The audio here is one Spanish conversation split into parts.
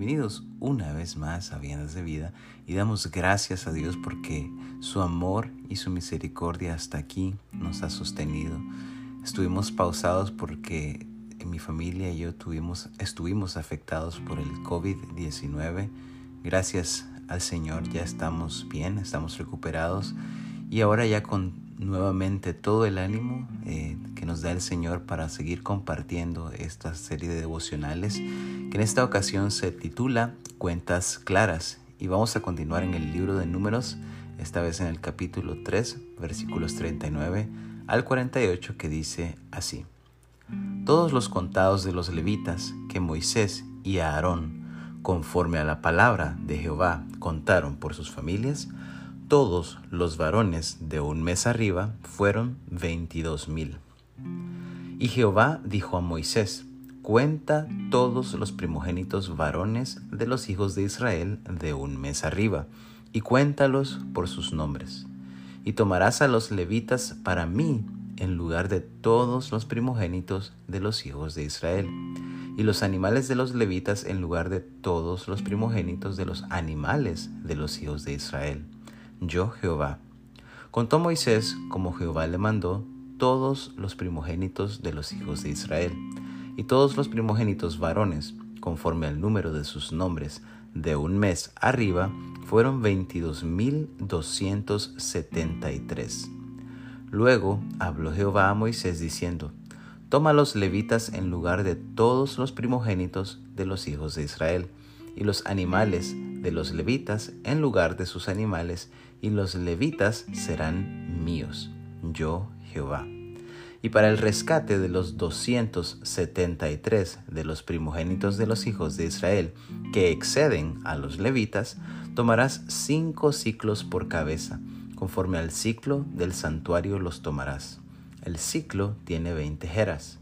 Bienvenidos una vez más a Viandas de Vida y damos gracias a Dios porque su amor y su misericordia hasta aquí nos ha sostenido. Estuvimos pausados porque mi familia y yo tuvimos, estuvimos afectados por el COVID-19. Gracias al Señor ya estamos bien, estamos recuperados y ahora ya con nuevamente todo el ánimo eh, que nos da el Señor para seguir compartiendo esta serie de devocionales que en esta ocasión se titula Cuentas Claras y vamos a continuar en el libro de números, esta vez en el capítulo 3, versículos 39 al 48 que dice así. Todos los contados de los levitas que Moisés y Aarón, conforme a la palabra de Jehová, contaron por sus familias, todos los varones de un mes arriba fueron veintidós mil. Y Jehová dijo a Moisés, cuenta todos los primogénitos varones de los hijos de Israel de un mes arriba, y cuéntalos por sus nombres. Y tomarás a los levitas para mí en lugar de todos los primogénitos de los hijos de Israel, y los animales de los levitas en lugar de todos los primogénitos de los animales de los hijos de Israel yo Jehová. Contó Moisés, como Jehová le mandó, todos los primogénitos de los hijos de Israel, y todos los primogénitos varones, conforme al número de sus nombres, de un mes arriba, fueron veintidós mil doscientos setenta y tres. Luego habló Jehová a Moisés diciendo, Toma los levitas en lugar de todos los primogénitos de los hijos de Israel, y los animales de los levitas en lugar de sus animales, y los levitas serán míos, yo Jehová. Y para el rescate de los 273 de los primogénitos de los hijos de Israel que exceden a los levitas, tomarás cinco ciclos por cabeza, conforme al ciclo del santuario los tomarás. El ciclo tiene veinte jeras.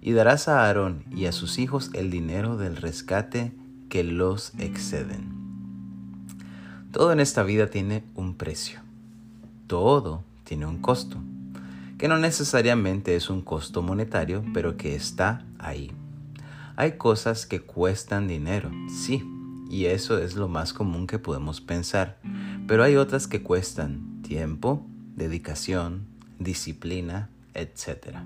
Y darás a Aarón y a sus hijos el dinero del rescate que los exceden. Todo en esta vida tiene un precio. Todo tiene un costo, que no necesariamente es un costo monetario, pero que está ahí. Hay cosas que cuestan dinero, sí, y eso es lo más común que podemos pensar, pero hay otras que cuestan tiempo, dedicación, disciplina, etc.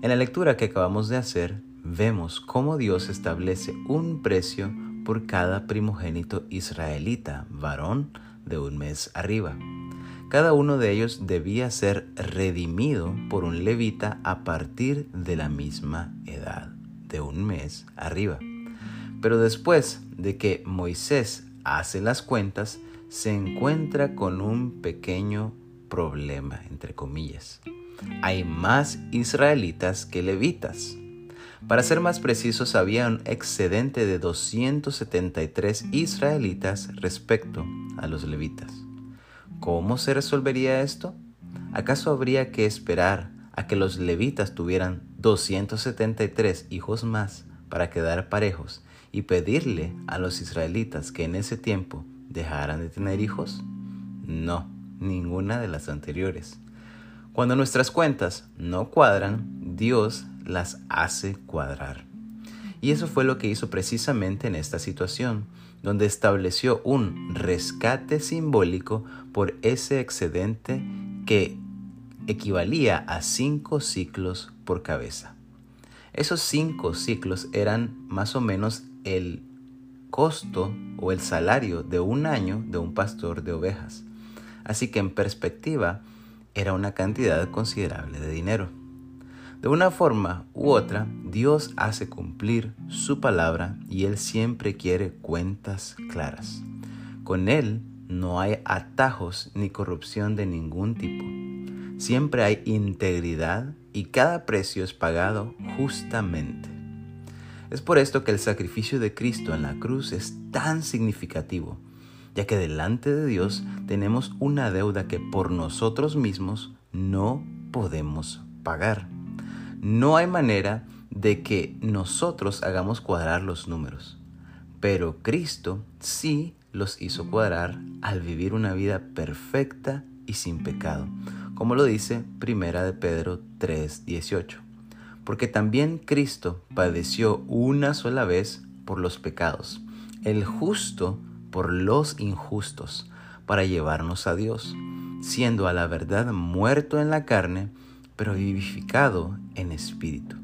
En la lectura que acabamos de hacer, vemos cómo Dios establece un precio por cada primogénito israelita, varón de un mes arriba. Cada uno de ellos debía ser redimido por un levita a partir de la misma edad, de un mes arriba. Pero después de que Moisés hace las cuentas, se encuentra con un pequeño problema, entre comillas. Hay más israelitas que levitas. Para ser más precisos, había un excedente de 273 israelitas respecto a los levitas. ¿Cómo se resolvería esto? ¿Acaso habría que esperar a que los levitas tuvieran 273 hijos más para quedar parejos y pedirle a los israelitas que en ese tiempo dejaran de tener hijos? No, ninguna de las anteriores. Cuando nuestras cuentas no cuadran, Dios las hace cuadrar. Y eso fue lo que hizo precisamente en esta situación, donde estableció un rescate simbólico por ese excedente que equivalía a cinco ciclos por cabeza. Esos cinco ciclos eran más o menos el costo o el salario de un año de un pastor de ovejas. Así que en perspectiva era una cantidad considerable de dinero. De una forma u otra, Dios hace cumplir su palabra y Él siempre quiere cuentas claras. Con Él no hay atajos ni corrupción de ningún tipo. Siempre hay integridad y cada precio es pagado justamente. Es por esto que el sacrificio de Cristo en la cruz es tan significativo, ya que delante de Dios tenemos una deuda que por nosotros mismos no podemos pagar. No hay manera de que nosotros hagamos cuadrar los números, pero Cristo sí los hizo cuadrar al vivir una vida perfecta y sin pecado, como lo dice Primera de Pedro 3:18. Porque también Cristo padeció una sola vez por los pecados, el justo por los injustos, para llevarnos a Dios, siendo a la verdad muerto en la carne, pero vivificado en espíritu.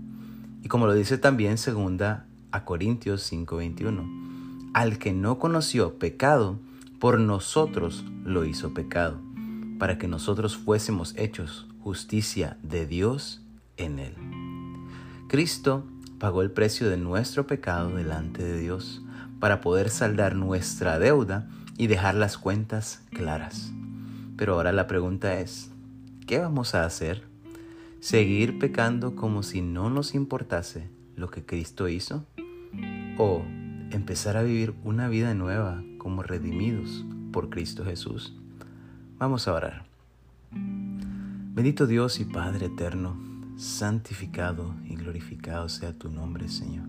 Y como lo dice también segunda a Corintios 5:21, al que no conoció pecado, por nosotros lo hizo pecado, para que nosotros fuésemos hechos justicia de Dios en él. Cristo pagó el precio de nuestro pecado delante de Dios para poder saldar nuestra deuda y dejar las cuentas claras. Pero ahora la pregunta es, ¿qué vamos a hacer? ¿Seguir pecando como si no nos importase lo que Cristo hizo? ¿O empezar a vivir una vida nueva como redimidos por Cristo Jesús? Vamos a orar. Bendito Dios y Padre eterno, santificado y glorificado sea tu nombre, Señor.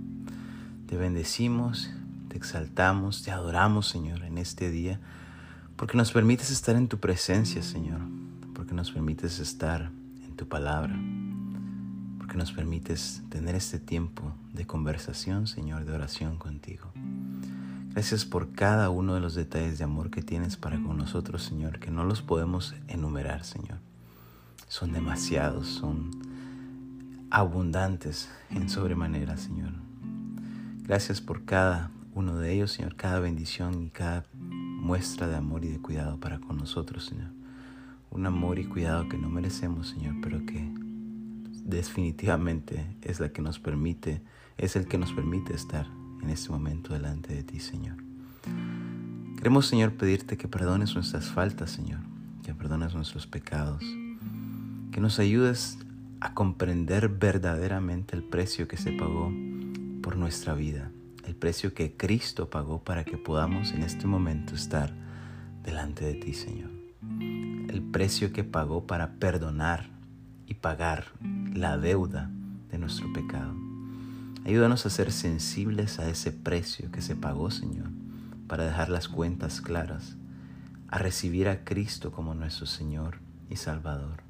Te bendecimos, te exaltamos, te adoramos, Señor, en este día, porque nos permites estar en tu presencia, Señor, porque nos permites estar tu palabra, porque nos permites tener este tiempo de conversación, Señor, de oración contigo. Gracias por cada uno de los detalles de amor que tienes para con nosotros, Señor, que no los podemos enumerar, Señor son demasiados, son abundantes en sobremanera, Señor. Gracias por cada uno de ellos, Señor, cada bendición y cada muestra de amor y de cuidado para con nosotros, Señor. Un amor y cuidado que no merecemos, Señor, pero que definitivamente es la que nos permite, es el que nos permite estar en este momento delante de ti, Señor. Queremos, Señor, pedirte que perdones nuestras faltas, Señor, que perdones nuestros pecados que nos ayudes a comprender verdaderamente el precio que se pagó por nuestra vida, el precio que Cristo pagó para que podamos en este momento estar delante de ti, Señor. El precio que pagó para perdonar y pagar la deuda de nuestro pecado. Ayúdanos a ser sensibles a ese precio que se pagó, Señor, para dejar las cuentas claras, a recibir a Cristo como nuestro Señor y Salvador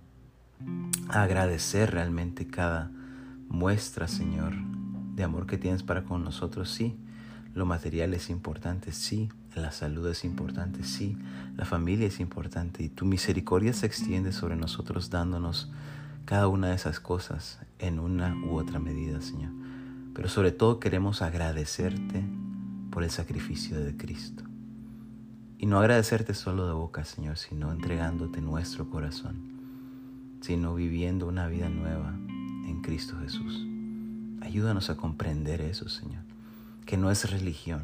agradecer realmente cada muestra, Señor, de amor que tienes para con nosotros. Sí, lo material es importante, sí, la salud es importante, sí, la familia es importante y tu misericordia se extiende sobre nosotros dándonos cada una de esas cosas en una u otra medida, Señor. Pero sobre todo queremos agradecerte por el sacrificio de Cristo. Y no agradecerte solo de boca, Señor, sino entregándote nuestro corazón sino viviendo una vida nueva en Cristo Jesús. Ayúdanos a comprender eso, Señor, que no es religión,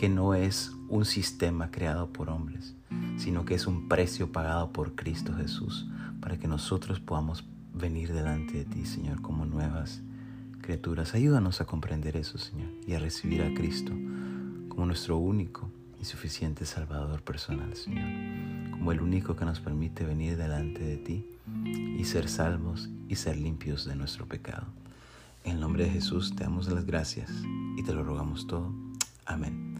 que no es un sistema creado por hombres, sino que es un precio pagado por Cristo Jesús para que nosotros podamos venir delante de ti, Señor, como nuevas criaturas. Ayúdanos a comprender eso, Señor, y a recibir a Cristo como nuestro único y suficiente Salvador personal, Señor, como el único que nos permite venir delante de ti y ser salvos y ser limpios de nuestro pecado. En el nombre de Jesús te damos las gracias y te lo rogamos todo. Amén.